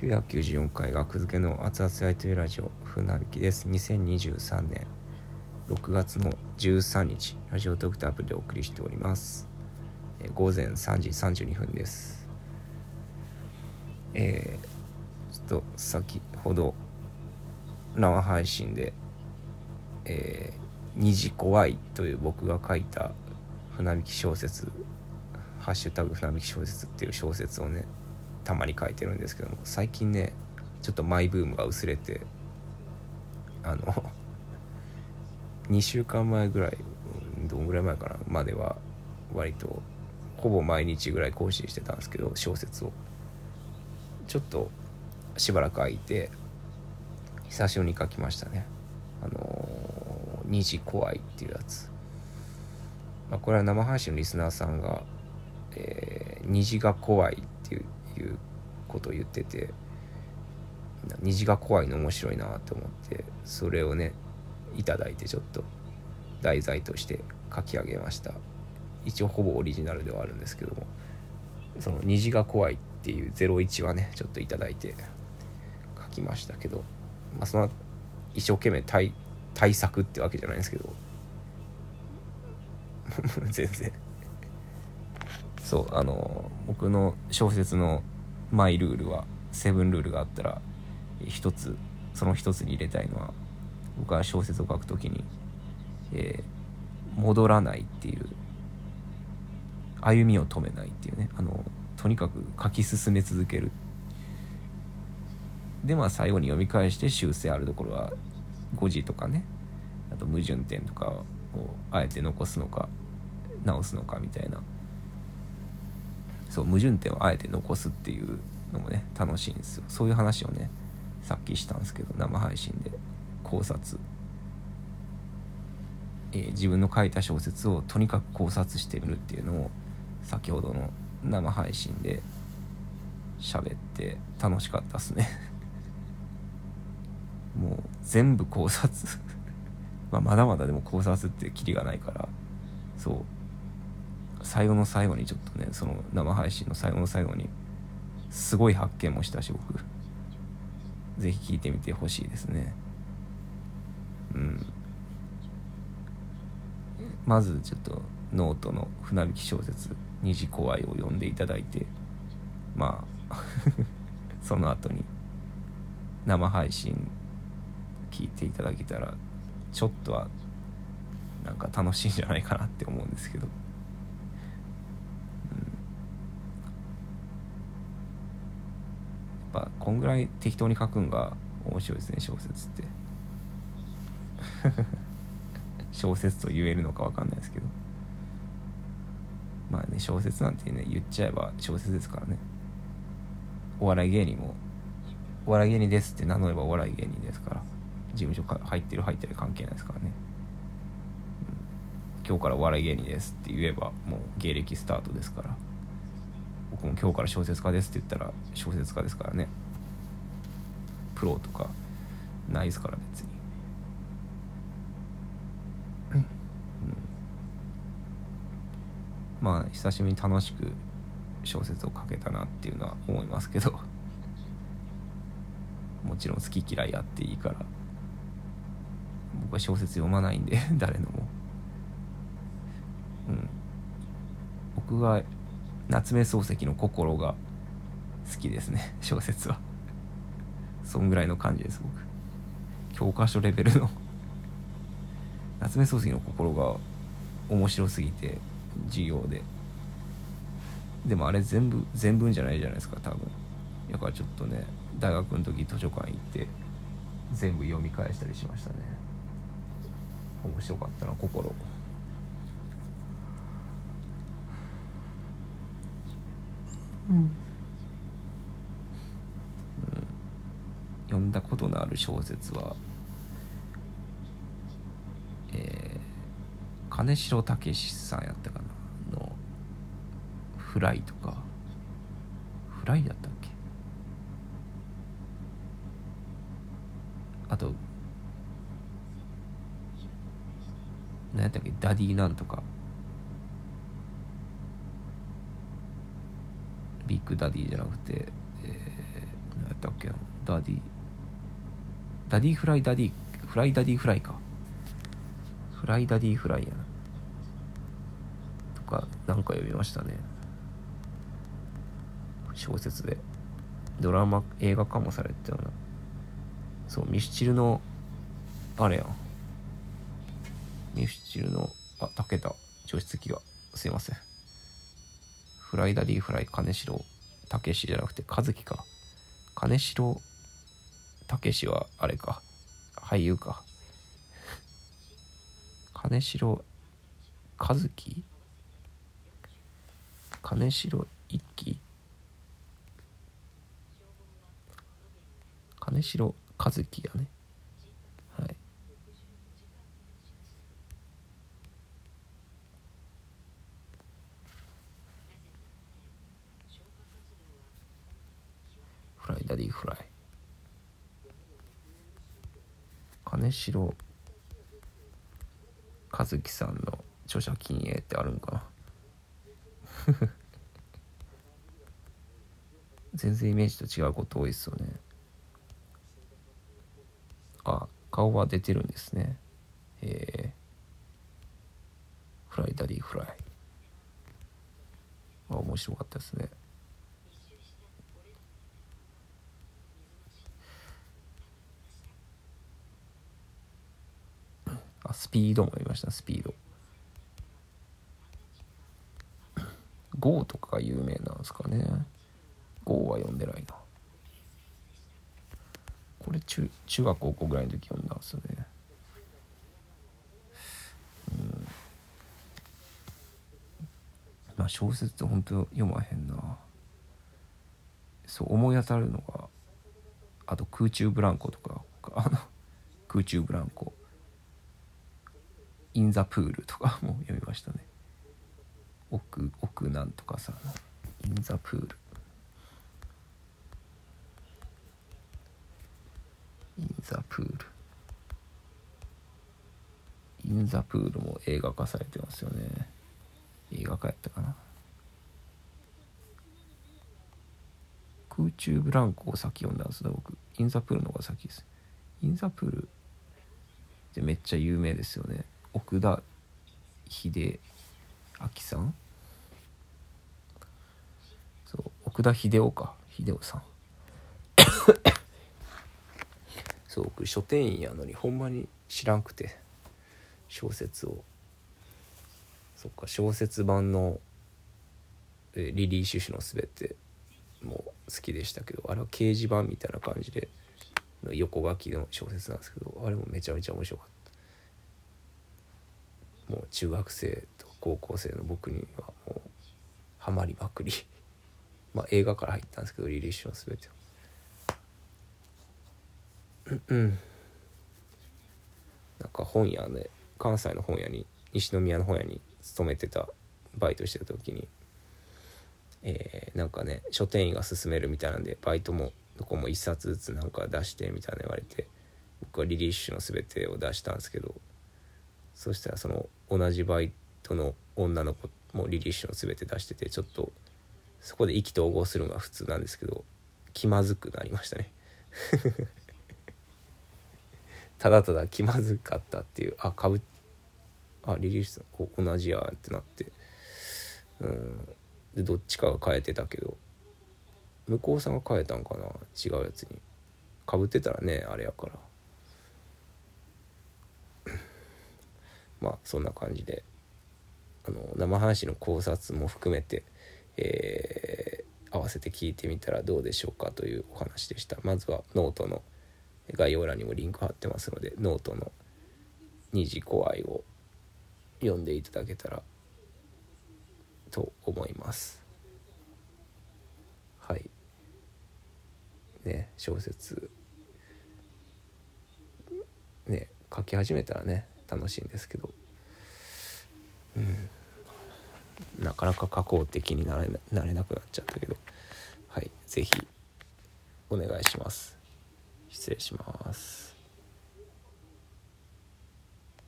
994回学付けの熱々やりとりラジオ船引きです。2023年6月の13日ラジオトークタープリでお送りしております、え午前3時32分です。えー、ちょっと先ほど生配信でえー、虹怖いという僕が書いた船引き小説ハッシュタグ船引き小説っていう小説をねたまに書いてるんですけども最近ねちょっとマイブームが薄れてあの 2週間前ぐらいどんぐらい前かなまでは割とほぼ毎日ぐらい更新してたんですけど小説を。ちょっとしばらく空いて久しぶりに書きましたね。あのー虹怖いっていうやつ、まあ、これは生配信のリスナーさんが、えー虹が怖いっことを言ってて虹が怖いの面白いなと思ってそれをねいただいてちょっと題材として書き上げました。一応ほぼオリジナルではあるんですけどもその虹が怖いっていう01はねちょっといただいて書きましたけどまあその一生懸命対対策ってわけじゃないんですけど 全然。そうあの僕の小説のマイルールはセブンルールがあったら一つその一つに入れたいのは僕は小説を書くときに、えー戻らないっていう歩みを止めないっていうね。あのとにかく書き進め続ける。でまあ最後に読み返して修正あるところは誤字とかね。あと矛盾点とかをあえて残すのか直すのかみたいな。そう矛盾点をあえて残すっていうのもね楽しいんですよ。そういう話をねさっきしたんですけど生配信で。考察、えー自分の書いた小説をとにかく考察してみるっていうのを先ほどの生配信で喋って楽しかったっすね。もう全部考察。まあまだまだでも考察ってキリがないからそう。最後の最後にちょっとねその生配信の最後の最後にすごい発見もしたし僕。ぜひ聞いてみてほしいですね。うん。まずちょっとノートの船引き小説「虹怖い」を読んでいただいてまあ その後に生配信聞いていただけたらちょっとはなんか楽しいんじゃないかなって思うんですけど、うん、やっぱこんぐらい適当に書くんが面白いですね小説って。小説と言えるのか分かんないですけど。まあね小説なんてね言っちゃえば小説ですからね。お笑い芸人もお笑い芸人ですって名乗ればお笑い芸人ですから。事務所か入ってる入ってる関係ないですからね、うん。今日からお笑い芸人ですって言えばもう芸歴スタートですから。僕も今日から小説家ですって言ったら小説家ですからね。プロとかないですから別に、うん、まあ久しぶりに楽しく小説を書けたなっていうのは思いますけど。もちろん好き嫌いあっていいから。僕は小説読まないんで 誰のも。うん。僕は夏目漱石の心が好きですね小説はそんぐらいの感じです僕。教科書レベルの。夏目漱石の心が面白すぎて授業で。でもあれ全部全文じゃないじゃないですか多分。だからちょっとね大学の時図書館行って全部読み返したりしましたね。面白かったな心。うん読んだことのある小説はえー、金城武さんやったかな？の「フライ」とか「フライ」だったっけ？あと何やったっけ？ダディなんとか。ビッグダディじゃなくて、えー、何やったっけな？ダディダディフライダディフライダディフライか。フライダディフライやな。とかなんか読みましたね。小説で。ドラマ映画化もされてたような。そうミスチルのあれや。んミスチルのあ竹田。除湿機がすいません。フライダディフライ金城。武史じゃなくて和樹か。金城武史はあれか。俳優か。金城和樹？金城一輝？金城和樹やね。はい。フライダディフライ。金城和樹さんの著者禁影ってあるんかな。全然イメージと違うこと多いですよね。あ顔は出てるんですね。えー、フライダディフライ。あ面白かったですねあスピードも読みましたスピード。GO とかが有名なんですかね。GO は読んでないな。これ中中学高校ぐらいの時読んだんですよね。うん。まあ小説って本当読まへんな。そう思い当たるのがあと空中ブランコとかあの空中ブランコ。インザプールとかも読みましたね。奥奥なんとかさインザプール。インザプール。インザプールも映画化されてますよね。映画化やったかな。空中ブランコを先読んだんですね僕。インザプールの方が先です。インザプールってめっちゃ有名ですよね。奥田秀明さん？そう奥田秀夫か。秀夫さん。そう僕書店員やのにほんまに知らんくて。小説を。そっか小説版の「えリリー・シュシュのすべて」もう好きでしたけどあれは掲示板みたいな感じでの横書きの小説なんですけどあれもめちゃめちゃ面白かった。もう中学生と高校生の僕にはもうハマりまくり。まあ映画から入ったんですけど「リリー・シュのすべて」うん。なんか本屋で関西の本屋に西宮の本屋に勤めてたバイトしてた時に、えーなんかね書店員が勧めるみたいなんでバイトもどこも1冊ずつなんか出してみたいな言われて僕はリリッシュの全てを出したんですけどそしたらその同じバイトの女の子もリリッシュの全て出しててちょっとそこで意気投合するのが普通なんですけど気まずくなりましたね。ただただ気まずかったっていうあかぶあリリースこう同じやってなって。うん。でどっちかが変えてたけど向こうさんが変えたんかな？違うやつに。かぶってたらねあれやから。まあそんな感じであの生配信の考察も含めて、えー合わせて聞いてみたらどうでしょうかというお話でした。まずはノートの概要欄にもリンク貼ってますのでノートの「二次怖い」を読んでいただけたらと思います。はい。ね小説ね書き始めたらね楽しいんですけど。うん。なかなか加工的になれななれなくなっちゃったけど。はい。是非お願いします。失礼します。